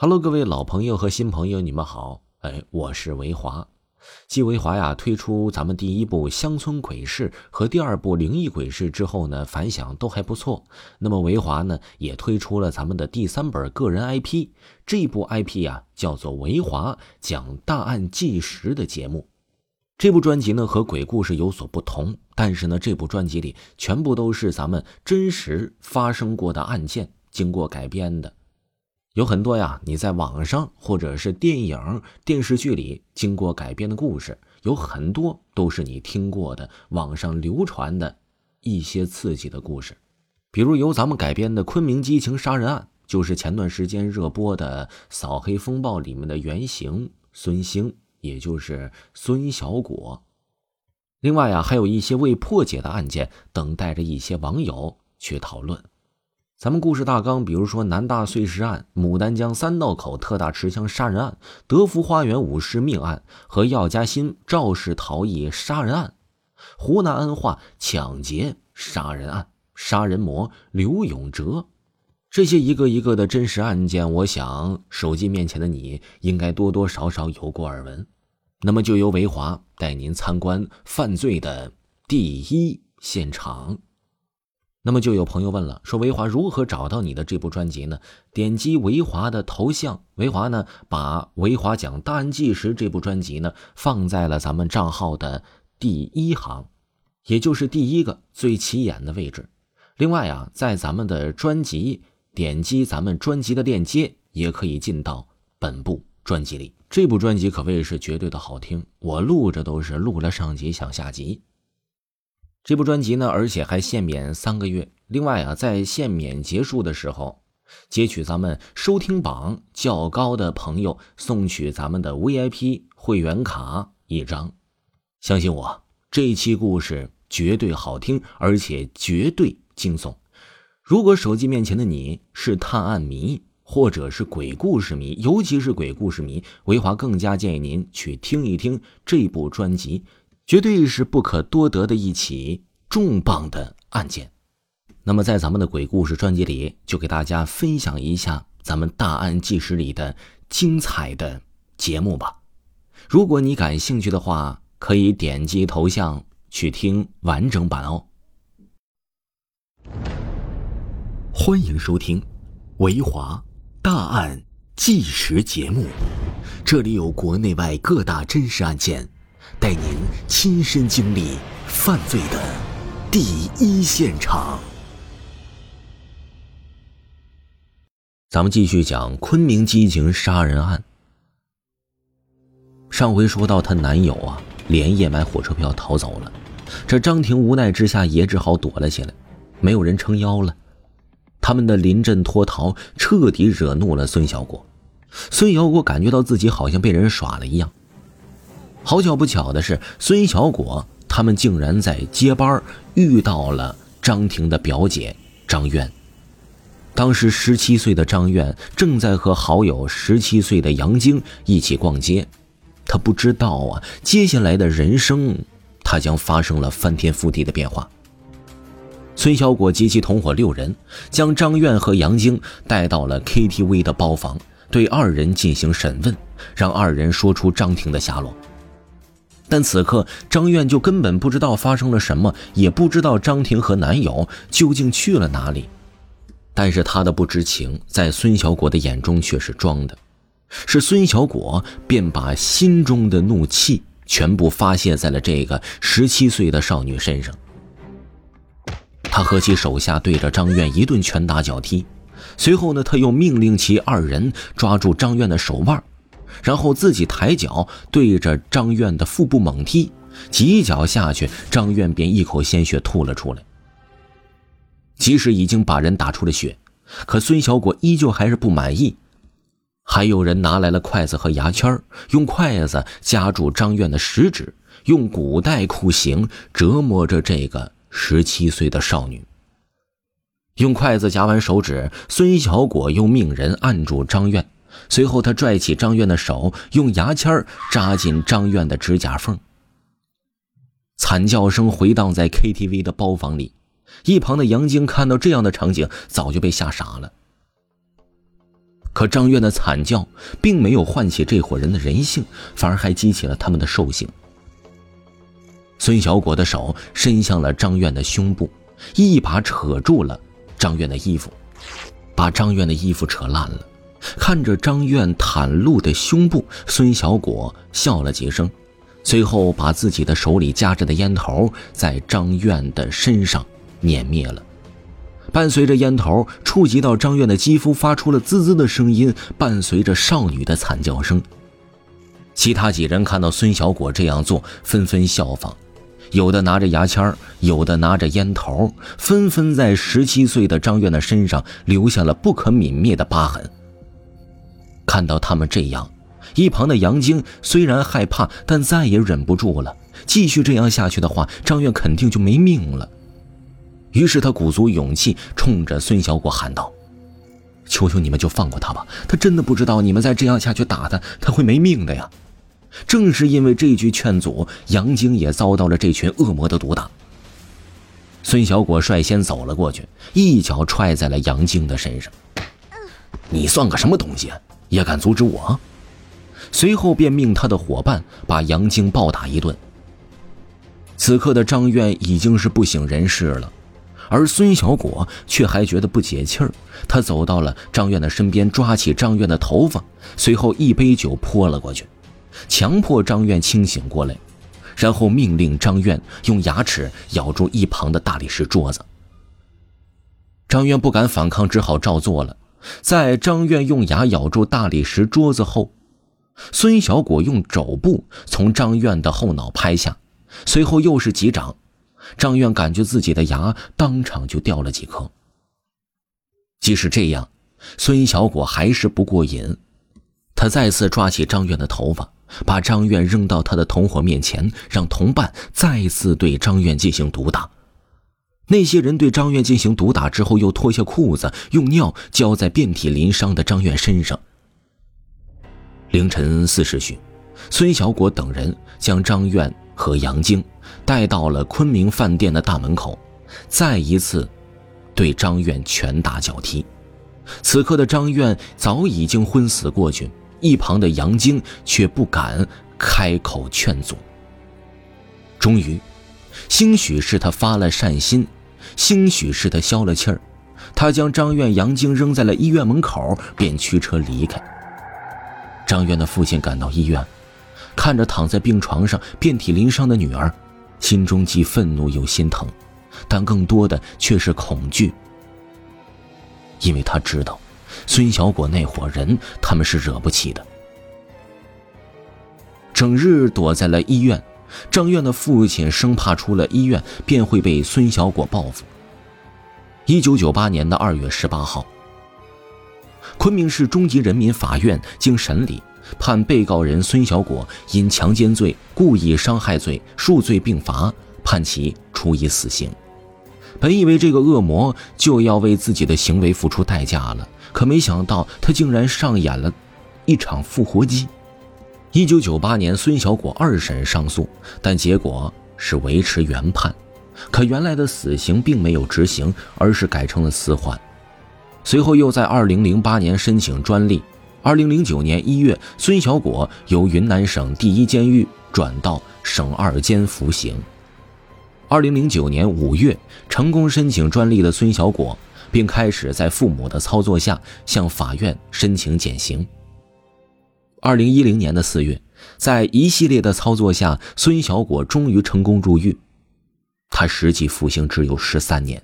Hello，各位老朋友和新朋友，你们好。哎，我是维华。继维华呀推出咱们第一部《乡村鬼事》和第二部《灵异鬼事》之后呢，反响都还不错。那么维华呢也推出了咱们的第三本个人 IP，这部 IP 呀叫做维华讲大案纪实的节目。这部专辑呢和鬼故事有所不同，但是呢这部专辑里全部都是咱们真实发生过的案件经过改编的。有很多呀，你在网上或者是电影、电视剧里经过改编的故事，有很多都是你听过的，网上流传的一些刺激的故事。比如由咱们改编的《昆明激情杀人案》，就是前段时间热播的《扫黑风暴》里面的原型孙兴，也就是孙小果。另外呀，还有一些未破解的案件，等待着一些网友去讨论。咱们故事大纲，比如说南大碎尸案、牡丹江三道口特大持枪杀人案、德福花园武士命案和药家鑫肇事逃逸杀人案、湖南安化抢劫杀人案、杀人魔刘永哲，这些一个一个的真实案件，我想手机面前的你应该多多少少有过耳闻。那么，就由维华带您参观犯罪的第一现场。那么就有朋友问了，说维华如何找到你的这部专辑呢？点击维华的头像，维华呢把维华讲大案纪实这部专辑呢放在了咱们账号的第一行，也就是第一个最起眼的位置。另外啊，在咱们的专辑点击咱们专辑的链接，也可以进到本部专辑里。这部专辑可谓是绝对的好听，我录着都是录了上集想下集。这部专辑呢，而且还限免三个月。另外啊，在限免结束的时候，截取咱们收听榜较高的朋友送取咱们的 VIP 会员卡一张。相信我，这一期故事绝对好听，而且绝对惊悚。如果手机面前的你是探案迷，或者是鬼故事迷，尤其是鬼故事迷，维华更加建议您去听一听这部专辑。绝对是不可多得的一起重磅的案件。那么，在咱们的鬼故事专辑里，就给大家分享一下咱们大案纪实里的精彩的节目吧。如果你感兴趣的话，可以点击头像去听完整版哦。欢迎收听维华大案纪实节目，这里有国内外各大真实案件。带您亲身经历犯罪的第一现场。咱们继续讲昆明激情杀人案。上回说到，她男友啊连夜买火车票逃走了，这张婷无奈之下也只好躲了起来，没有人撑腰了。他们的临阵脱逃彻底惹怒了孙小果，孙小果感觉到自己好像被人耍了一样。好巧不巧的是，孙小果他们竟然在接班遇到了张婷的表姐张苑。当时十七岁的张苑正在和好友十七岁的杨晶一起逛街，他不知道啊，接下来的人生他将发生了翻天覆地的变化。孙小果及其同伙六人将张苑和杨晶带到了 KTV 的包房，对二人进行审问，让二人说出张婷的下落。但此刻，张苑就根本不知道发生了什么，也不知道张婷和男友究竟去了哪里。但是他的不知情，在孙小果的眼中却是装的。是孙小果便把心中的怒气全部发泄在了这个十七岁的少女身上。他和其手下对着张苑一顿拳打脚踢，随后呢，他又命令其二人抓住张苑的手腕。然后自己抬脚对着张院的腹部猛踢，几脚下去，张院便一口鲜血吐了出来。即使已经把人打出了血，可孙小果依旧还是不满意。还有人拿来了筷子和牙签用筷子夹住张院的食指，用古代酷刑折磨着这个十七岁的少女。用筷子夹完手指，孙小果又命人按住张院。随后，他拽起张苑的手，用牙签扎进张苑的指甲缝。惨叫声回荡在 KTV 的包房里，一旁的杨晶看到这样的场景，早就被吓傻了。可张院的惨叫并没有唤起这伙人的人性，反而还激起了他们的兽性。孙小果的手伸向了张院的胸部，一把扯住了张院的衣服，把张院的衣服扯烂了。看着张院袒露的胸部，孙小果笑了几声，随后把自己的手里夹着的烟头在张院的身上碾灭了。伴随着烟头触及到张院的肌肤，发出了滋滋的声音，伴随着少女的惨叫声。其他几人看到孙小果这样做，纷纷效仿，有的拿着牙签有的拿着烟头，纷纷在十七岁的张院的身上留下了不可泯灭的疤痕。看到他们这样，一旁的杨晶虽然害怕，但再也忍不住了。继续这样下去的话，张院肯定就没命了。于是他鼓足勇气，冲着孙小果喊道：“求求你们就放过他吧！他真的不知道你们再这样下去打他，他会没命的呀！”正是因为这句劝阻，杨晶也遭到了这群恶魔的毒打。孙小果率先走了过去，一脚踹在了杨晶的身上：“你算个什么东西，也敢阻止我？”随后便命他的伙伴把杨晶暴打一顿。此刻的张院已经是不省人事了。而孙小果却还觉得不解气儿，他走到了张院的身边，抓起张院的头发，随后一杯酒泼了过去，强迫张院清醒过来，然后命令张院用牙齿咬住一旁的大理石桌子。张院不敢反抗，只好照做了。在张院用牙咬住大理石桌子后，孙小果用肘部从张院的后脑拍下，随后又是几掌。张院感觉自己的牙当场就掉了几颗。即使这样，孙小果还是不过瘾，他再次抓起张院的头发，把张院扔到他的同伙面前，让同伴再次对张院进行毒打。那些人对张院进行毒打之后，又脱下裤子，用尿浇在遍体鳞伤的张院身上。凌晨四时许，孙小果等人将张院。和杨晶带到了昆明饭店的大门口，再一次对张院拳打脚踢。此刻的张院早已经昏死过去，一旁的杨晶却不敢开口劝阻。终于，兴许是他发了善心，兴许是他消了气儿，他将张院、杨晶扔在了医院门口，便驱车离开。张院的父亲赶到医院。看着躺在病床上遍体鳞伤的女儿，心中既愤怒又心疼，但更多的却是恐惧。因为他知道，孙小果那伙人他们是惹不起的。整日躲在了医院，张院的父亲生怕出了医院便会被孙小果报复。一九九八年的二月十八号，昆明市中级人民法院经审理。判被告人孙小果因强奸罪、故意伤害罪数罪并罚，判其处以死刑。本以为这个恶魔就要为自己的行为付出代价了，可没想到他竟然上演了一场复活机。一九九八年，孙小果二审上诉，但结果是维持原判，可原来的死刑并没有执行，而是改成了死缓。随后又在二零零八年申请专利。二零零九年一月，孙小果由云南省第一监狱转到省二监服刑。二零零九年五月，成功申请专利的孙小果，并开始在父母的操作下向法院申请减刑。二零一零年的四月，在一系列的操作下，孙小果终于成功入狱。他实际服刑只有十三年。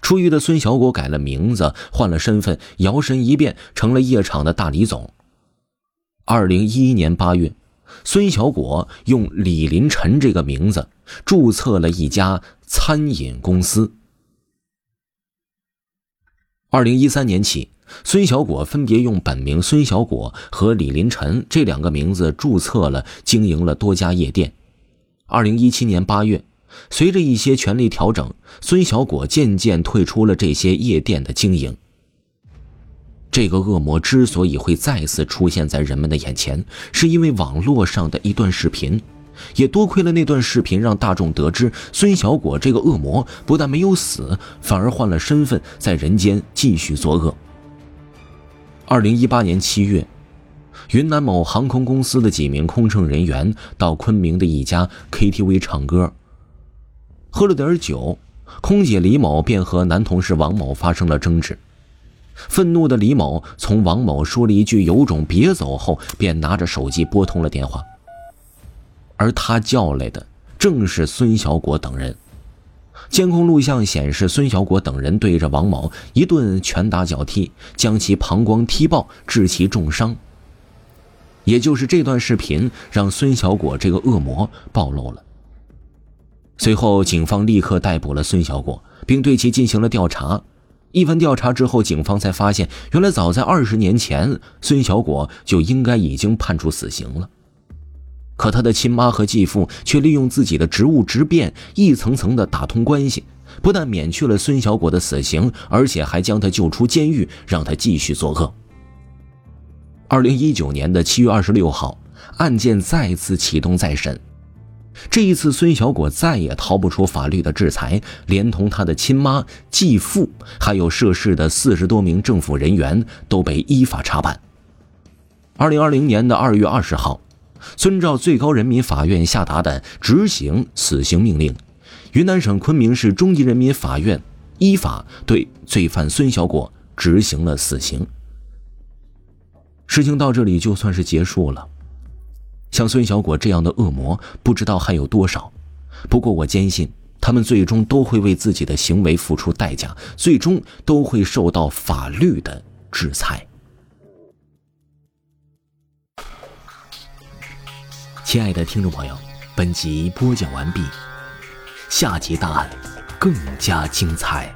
出狱的孙小果改了名字，换了身份，摇身一变成了夜场的大李总。二零一一年八月，孙小果用李林晨这个名字注册了一家餐饮公司。二零一三年起，孙小果分别用本名孙小果和李林晨这两个名字注册了，经营了多家夜店。二零一七年八月。随着一些权力调整，孙小果渐渐退出了这些夜店的经营。这个恶魔之所以会再次出现在人们的眼前，是因为网络上的一段视频。也多亏了那段视频，让大众得知孙小果这个恶魔不但没有死，反而换了身份，在人间继续作恶。二零一八年七月，云南某航空公司的几名空乘人员到昆明的一家 KTV 唱歌，喝了点酒，空姐李某便和男同事王某发生了争执。愤怒的李某从王某说了一句“有种别走”后，便拿着手机拨通了电话。而他叫来的正是孙小果等人。监控录像显示，孙小果等人对着王某一顿拳打脚踢，将其膀胱踢爆，致其重伤。也就是这段视频，让孙小果这个恶魔暴露了。随后，警方立刻逮捕了孙小果，并对其进行了调查。一番调查之后，警方才发现，原来早在二十年前，孙小果就应该已经判处死刑了。可他的亲妈和继父却利用自己的职务之便，一层层的打通关系，不但免去了孙小果的死刑，而且还将他救出监狱，让他继续作恶。二零一九年的七月二十六号，案件再次启动再审。这一次，孙小果再也逃不出法律的制裁，连同他的亲妈、继父，还有涉事的四十多名政府人员都被依法查办。二零二零年的二月二十号。遵照最高人民法院下达的执行死刑命令，云南省昆明市中级人民法院依法对罪犯孙小果执行了死刑。事情到这里就算是结束了。像孙小果这样的恶魔，不知道还有多少。不过我坚信，他们最终都会为自己的行为付出代价，最终都会受到法律的制裁。亲爱的听众朋友，本集播讲完毕，下集大案更加精彩。